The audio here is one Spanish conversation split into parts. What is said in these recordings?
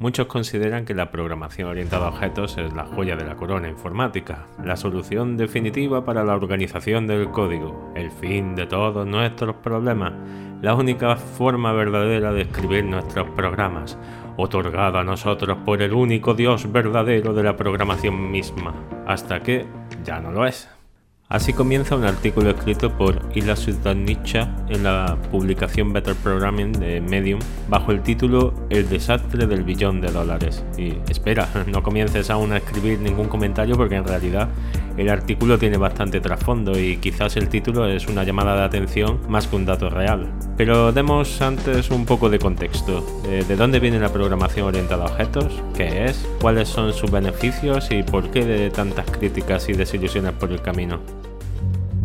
Muchos consideran que la programación orientada a objetos es la joya de la corona informática, la solución definitiva para la organización del código, el fin de todos nuestros problemas, la única forma verdadera de escribir nuestros programas, otorgada a nosotros por el único Dios verdadero de la programación misma, hasta que ya no lo es. Así comienza un artículo escrito por Ila Sudanitcha en la publicación Better Programming de Medium bajo el título El desastre del billón de dólares. Y espera, no comiences aún a escribir ningún comentario porque en realidad el artículo tiene bastante trasfondo y quizás el título es una llamada de atención más que un dato real. Pero demos antes un poco de contexto. ¿De, dónde viene la programación orientada a objetos? ¿Qué es? ¿Cuáles son sus beneficios? ¿Y por qué de tantas críticas y desilusiones por el camino?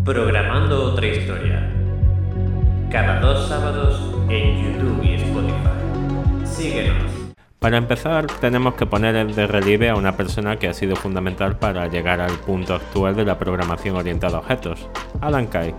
Programando otra historia. Cada dos sábados en YouTube y Spotify. Síguenos. Para empezar, tenemos que poner de relieve a una persona que ha sido fundamental para llegar al punto actual de la programación orientada a objetos, Alan Kay.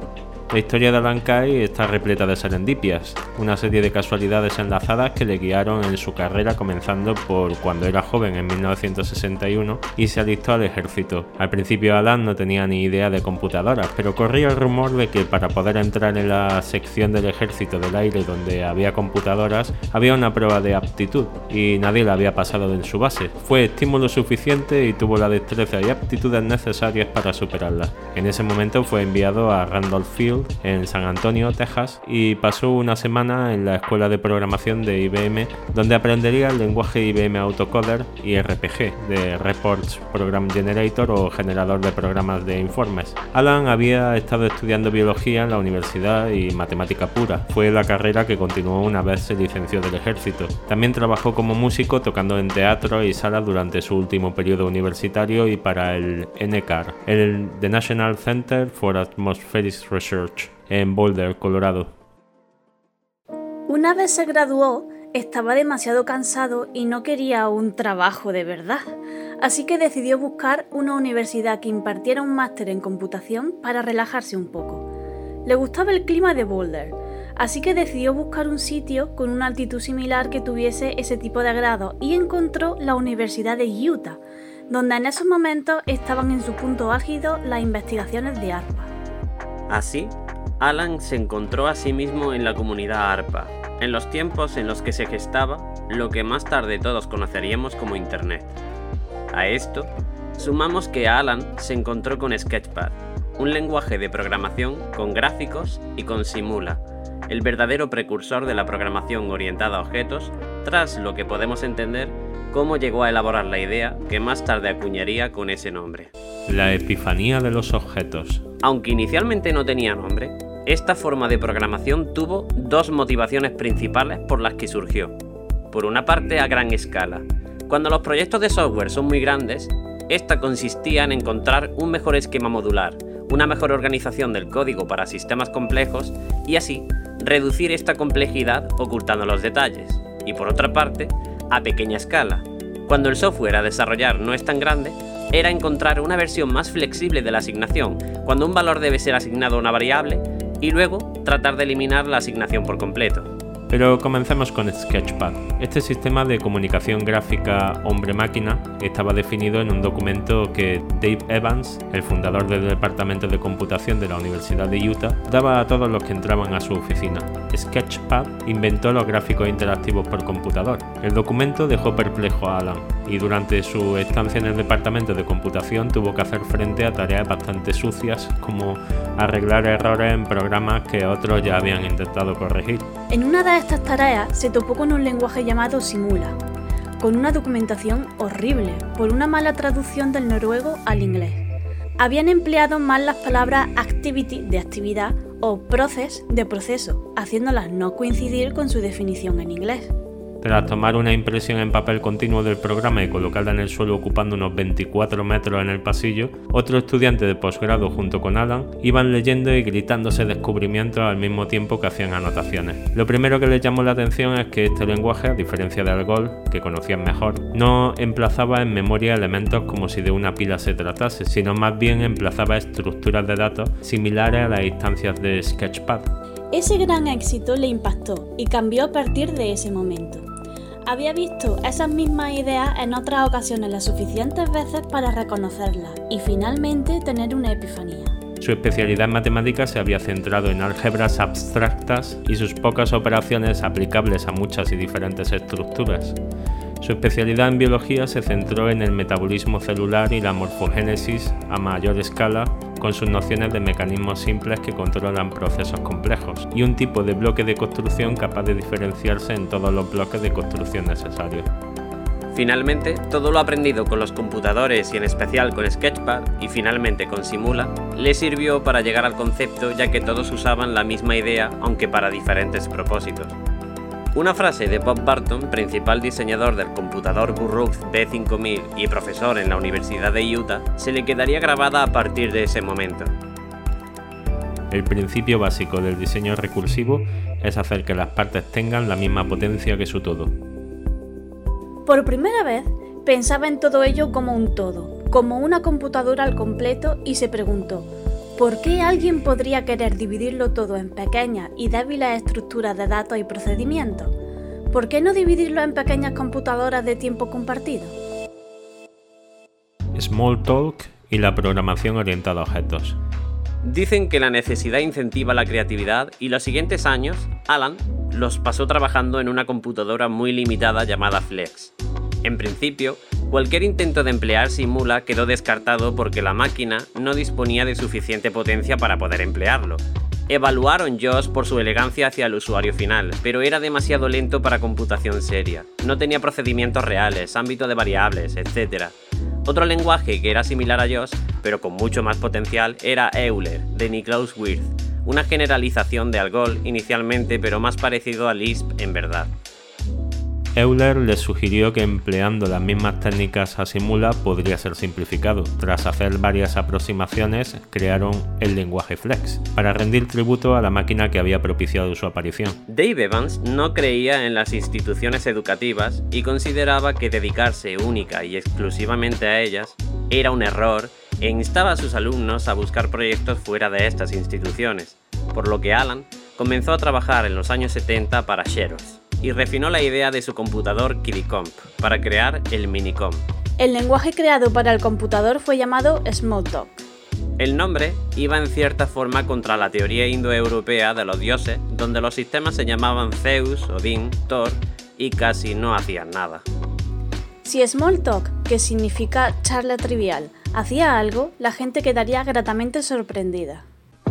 La historia de Alan Kay está repleta de serendipias, una serie de casualidades enlazadas que le guiaron en su carrera comenzando por cuando era joven en 1961 y se alistó al ejército. Al principio Alan no tenía ni idea de computadoras, pero corría el rumor de que para poder entrar en la sección del ejército del aire donde había computadoras había una prueba de aptitud y nadie la había pasado en su base. Fue estímulo suficiente y tuvo la destreza y aptitudes necesarias para superarla. En ese momento fue enviado a Randolph Field en San Antonio, Texas, y pasó una semana en la escuela de programación de IBM, donde aprendería el lenguaje IBM Autocoder y RPG, de Reports Program Generator o generador de programas de informes. Alan había estado estudiando biología en la universidad y matemática pura. Fue la carrera que continuó una vez se licenció del ejército. También trabajó como músico tocando en teatro y salas durante su último periodo universitario y para el NCAR, el The National Center for Atmospheric Research en Boulder, Colorado. Una vez se graduó, estaba demasiado cansado y no quería un trabajo de verdad, así que decidió buscar una universidad que impartiera un máster en computación para relajarse un poco. Le gustaba el clima de Boulder, así que decidió buscar un sitio con una altitud similar que tuviese ese tipo de grado y encontró la Universidad de Utah, donde en esos momentos estaban en su punto álgido las investigaciones de ARPA. Así, Alan se encontró a sí mismo en la comunidad ARPA, en los tiempos en los que se gestaba lo que más tarde todos conoceríamos como Internet. A esto, sumamos que Alan se encontró con Sketchpad, un lenguaje de programación con gráficos y con Simula, el verdadero precursor de la programación orientada a objetos, tras lo que podemos entender cómo llegó a elaborar la idea que más tarde acuñaría con ese nombre. La epifanía de los objetos. Aunque inicialmente no tenía nombre, esta forma de programación tuvo dos motivaciones principales por las que surgió. Por una parte, a gran escala. Cuando los proyectos de software son muy grandes, esta consistía en encontrar un mejor esquema modular, una mejor organización del código para sistemas complejos y así reducir esta complejidad ocultando los detalles. Y por otra parte, a pequeña escala. Cuando el software a desarrollar no es tan grande, era encontrar una versión más flexible de la asignación, cuando un valor debe ser asignado a una variable, y luego tratar de eliminar la asignación por completo. Pero comencemos con Sketchpad. Este sistema de comunicación gráfica hombre-máquina estaba definido en un documento que Dave Evans, el fundador del Departamento de Computación de la Universidad de Utah, daba a todos los que entraban a su oficina. Sketchpad inventó los gráficos interactivos por computador. El documento dejó perplejo a Alan y durante su estancia en el Departamento de Computación tuvo que hacer frente a tareas bastante sucias como arreglar errores en programas que otros ya habían intentado corregir. En una de estas tareas se topó con un lenguaje llamado Simula, con una documentación horrible por una mala traducción del noruego al inglés. Habían empleado mal las palabras activity de actividad o process de proceso, haciéndolas no coincidir con su definición en inglés. Tras tomar una impresión en papel continuo del programa y colocarla en el suelo ocupando unos 24 metros en el pasillo, otro estudiante de posgrado junto con Alan iban leyendo y gritándose descubrimientos al mismo tiempo que hacían anotaciones. Lo primero que les llamó la atención es que este lenguaje, a diferencia de Algol, que conocían mejor, no emplazaba en memoria elementos como si de una pila se tratase, sino más bien emplazaba estructuras de datos similares a las instancias de Sketchpad. Ese gran éxito le impactó y cambió a partir de ese momento. Había visto esas mismas ideas en otras ocasiones las suficientes veces para reconocerlas y finalmente tener una epifanía. Su especialidad en matemáticas se había centrado en álgebras abstractas y sus pocas operaciones aplicables a muchas y diferentes estructuras. Su especialidad en biología se centró en el metabolismo celular y la morfogénesis a mayor escala con sus nociones de mecanismos simples que controlan procesos complejos y un tipo de bloque de construcción capaz de diferenciarse en todos los bloques de construcción necesarios. Finalmente, todo lo aprendido con los computadores y en especial con Sketchpad y finalmente con Simula, le sirvió para llegar al concepto ya que todos usaban la misma idea aunque para diferentes propósitos. Una frase de Bob Barton, principal diseñador del computador Burroughs B5000 y profesor en la Universidad de Utah, se le quedaría grabada a partir de ese momento. El principio básico del diseño recursivo es hacer que las partes tengan la misma potencia que su todo. Por primera vez, pensaba en todo ello como un todo, como una computadora al completo y se preguntó, ¿Por qué alguien podría querer dividirlo todo en pequeñas y débiles estructuras de datos y procedimientos? ¿Por qué no dividirlo en pequeñas computadoras de tiempo compartido? Smalltalk y la programación orientada a objetos. Dicen que la necesidad incentiva la creatividad y los siguientes años, Alan los pasó trabajando en una computadora muy limitada llamada Flex. En principio, Cualquier intento de emplear Simula quedó descartado porque la máquina no disponía de suficiente potencia para poder emplearlo. Evaluaron JOS por su elegancia hacia el usuario final, pero era demasiado lento para computación seria. No tenía procedimientos reales, ámbito de variables, etc. Otro lenguaje que era similar a JOS, pero con mucho más potencial, era Euler, de Niklaus Wirth, una generalización de Algol inicialmente, pero más parecido a Lisp en verdad. Euler les sugirió que empleando las mismas técnicas a Simula podría ser simplificado. Tras hacer varias aproximaciones, crearon el lenguaje Flex, para rendir tributo a la máquina que había propiciado su aparición. Dave Evans no creía en las instituciones educativas y consideraba que dedicarse única y exclusivamente a ellas era un error e instaba a sus alumnos a buscar proyectos fuera de estas instituciones, por lo que Alan comenzó a trabajar en los años 70 para Xerox y refinó la idea de su computador KidiComp para crear el Minicomp. El lenguaje creado para el computador fue llamado Smalltalk. El nombre iba en cierta forma contra la teoría indoeuropea de los dioses, donde los sistemas se llamaban Zeus, Odín, Thor y casi no hacían nada. Si Smalltalk, que significa charla trivial, hacía algo, la gente quedaría gratamente sorprendida.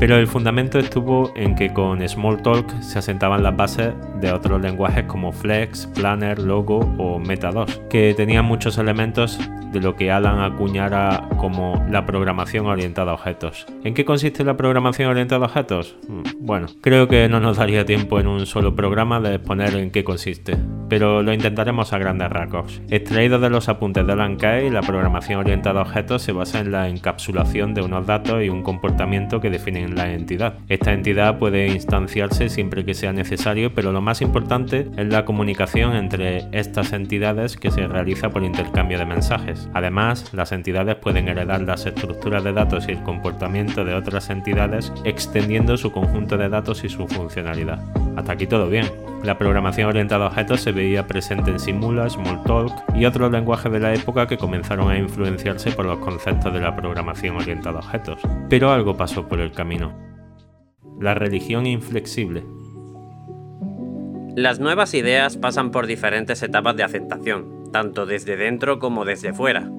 Pero el fundamento estuvo en que con Smalltalk se asentaban las bases de otros lenguajes como Flex, Planner, Logo o Meta2, que tenían muchos elementos de lo que Alan acuñara como la programación orientada a objetos. ¿En qué consiste la programación orientada a objetos? Mm, bueno, creo que no nos daría tiempo en un solo programa de exponer en qué consiste, pero lo intentaremos a grandes rasgos. Extraído de los apuntes de Alan Kay, la programación orientada a objetos se basa en la encapsulación de unos datos y un comportamiento que definen la entidad. Esta entidad puede instanciarse siempre que sea necesario, pero lo más importante es la comunicación entre estas entidades que se realiza por intercambio de mensajes. Además, las entidades pueden heredar las estructuras de datos y el comportamiento de otras entidades extendiendo su conjunto de datos y su funcionalidad. Hasta aquí todo bien. La programación orientada a objetos se veía presente en Simula, Smalltalk y otros lenguajes de la época que comenzaron a influenciarse por los conceptos de la programación orientada a objetos. Pero algo pasó por el camino. La religión inflexible. Las nuevas ideas pasan por diferentes etapas de aceptación, tanto desde dentro como desde fuera.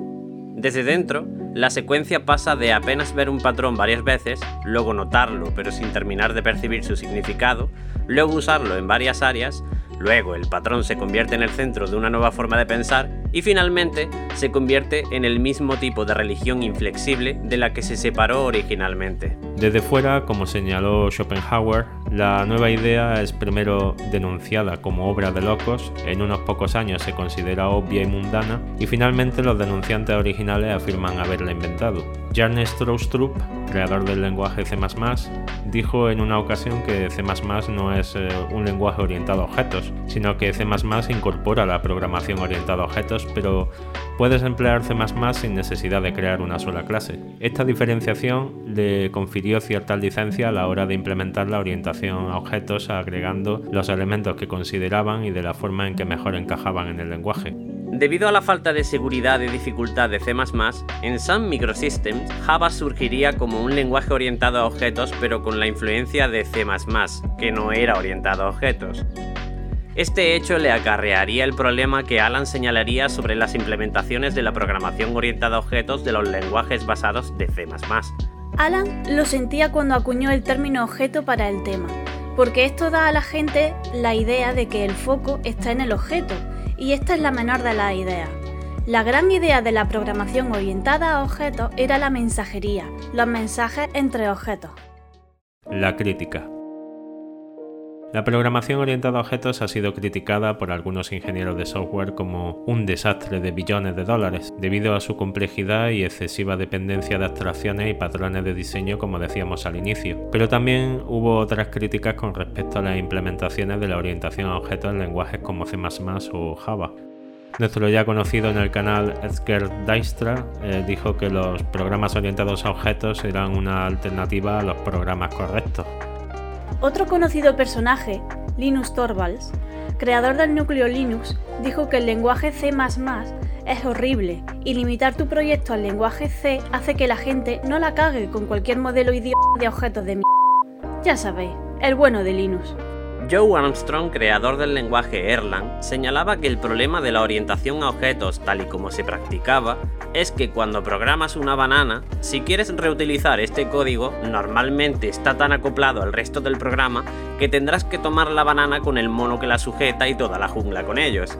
Desde dentro, la secuencia pasa de apenas ver un patrón varias veces, luego notarlo pero sin terminar de percibir su significado, luego usarlo en varias áreas, luego el patrón se convierte en el centro de una nueva forma de pensar y finalmente se convierte en el mismo tipo de religión inflexible de la que se separó originalmente. Desde fuera, como señaló Schopenhauer, la nueva idea es primero denunciada como obra de locos, en unos pocos años se considera obvia y mundana, y finalmente los denunciantes originales afirman haberla inventado. Jan Stroustrup, creador del lenguaje C++, dijo en una ocasión que C++ no es eh, un lenguaje orientado a objetos, sino que C++ incorpora la programación orientada a objetos, pero puedes emplear C++ sin necesidad de crear una sola clase. Esta diferenciación le confirió cierta licencia a la hora de implementar la orientación a objetos agregando los elementos que consideraban y de la forma en que mejor encajaban en el lenguaje. Debido a la falta de seguridad y dificultad de C++, en Sun Microsystems, Java surgiría como un lenguaje orientado a objetos pero con la influencia de C++, que no era orientado a objetos. Este hecho le acarrearía el problema que Alan señalaría sobre las implementaciones de la programación orientada a objetos de los lenguajes basados de C++. Alan lo sentía cuando acuñó el término objeto para el tema, porque esto da a la gente la idea de que el foco está en el objeto, y esta es la menor de las ideas. La gran idea de la programación orientada a objetos era la mensajería, los mensajes entre objetos. La crítica. La programación orientada a objetos ha sido criticada por algunos ingenieros de software como un desastre de billones de dólares, debido a su complejidad y excesiva dependencia de abstracciones y patrones de diseño como decíamos al inicio. Pero también hubo otras críticas con respecto a las implementaciones de la orientación a objetos en lenguajes como C++ o Java. Nuestro ya conocido en el canal Edgar Dijkstra eh, dijo que los programas orientados a objetos eran una alternativa a los programas correctos. Otro conocido personaje, Linus Torvalds, creador del núcleo Linux, dijo que el lenguaje C es horrible y limitar tu proyecto al lenguaje C hace que la gente no la cague con cualquier modelo idiota de objetos de mierda. Ya sabéis, el bueno de Linux. Joe Armstrong, creador del lenguaje Erlang, señalaba que el problema de la orientación a objetos tal y como se practicaba es que cuando programas una banana, si quieres reutilizar este código, normalmente está tan acoplado al resto del programa que tendrás que tomar la banana con el mono que la sujeta y toda la jungla con ellos.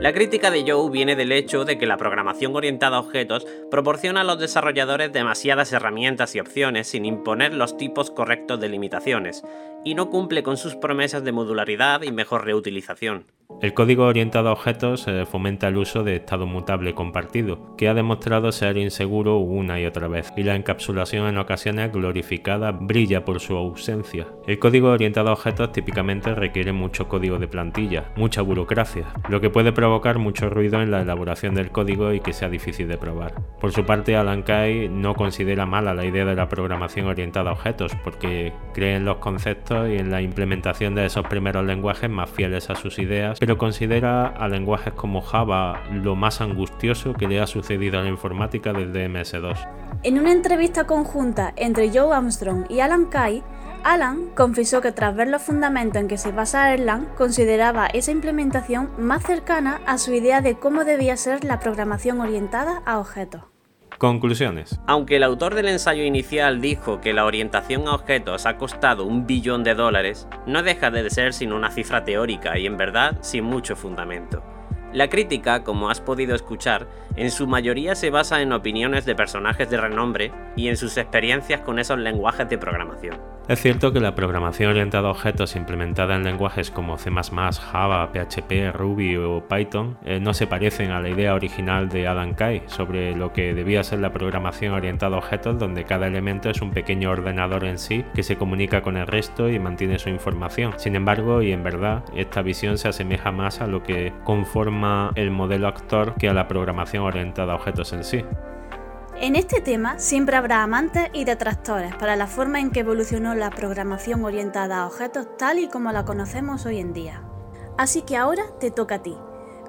La crítica de Joe viene del hecho de que la programación orientada a objetos proporciona a los desarrolladores demasiadas herramientas y opciones sin imponer los tipos correctos de limitaciones, y no cumple con sus promesas de modularidad y mejor reutilización. El código orientado a objetos eh, fomenta el uso de estado mutable compartido, que ha demostrado ser inseguro una y otra vez, y la encapsulación en ocasiones glorificada brilla por su ausencia. El código orientado a objetos típicamente requiere mucho código de plantilla, mucha burocracia, lo que puede provocar mucho ruido en la elaboración del código y que sea difícil de probar. Por su parte, Alan Kay no considera mala la idea de la programación orientada a objetos, porque cree en los conceptos y en la implementación de esos primeros lenguajes más fieles a sus ideas, pero considera a lenguajes como Java lo más angustioso que le ha sucedido a la informática desde MS2. En una entrevista conjunta entre Joe Armstrong y Alan Kay, Alan confesó que tras ver los fundamentos en que se basa Erlang, consideraba esa implementación más cercana a su idea de cómo debía ser la programación orientada a objetos. Conclusiones. Aunque el autor del ensayo inicial dijo que la orientación a objetos ha costado un billón de dólares, no deja de ser sin una cifra teórica y en verdad sin mucho fundamento. La crítica, como has podido escuchar, en su mayoría se basa en opiniones de personajes de renombre y en sus experiencias con esos lenguajes de programación. Es cierto que la programación orientada a objetos implementada en lenguajes como C++, Java, PHP, Ruby o Python eh, no se parecen a la idea original de Adam Kay sobre lo que debía ser la programación orientada a objetos donde cada elemento es un pequeño ordenador en sí que se comunica con el resto y mantiene su información. Sin embargo, y en verdad, esta visión se asemeja más a lo que conforma el modelo actor que a la programación orientada a objetos en sí. En este tema siempre habrá amantes y detractores para la forma en que evolucionó la programación orientada a objetos tal y como la conocemos hoy en día. Así que ahora te toca a ti.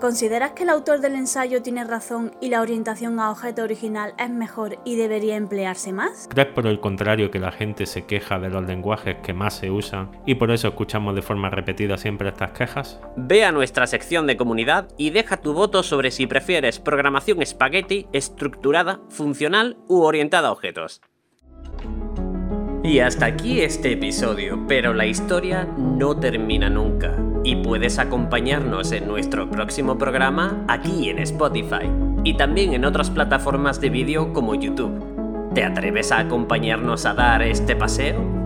¿Consideras que el autor del ensayo tiene razón y la orientación a objeto original es mejor y debería emplearse más? ¿Crees por el contrario que la gente se queja de los lenguajes que más se usan y por eso escuchamos de forma repetida siempre estas quejas? Ve a nuestra sección de comunidad y deja tu voto sobre si prefieres programación espagueti, estructurada, funcional u orientada a objetos. Y hasta aquí este episodio, pero la historia no termina nunca. Y puedes acompañarnos en nuestro próximo programa aquí en Spotify y también en otras plataformas de vídeo como YouTube. ¿Te atreves a acompañarnos a dar este paseo?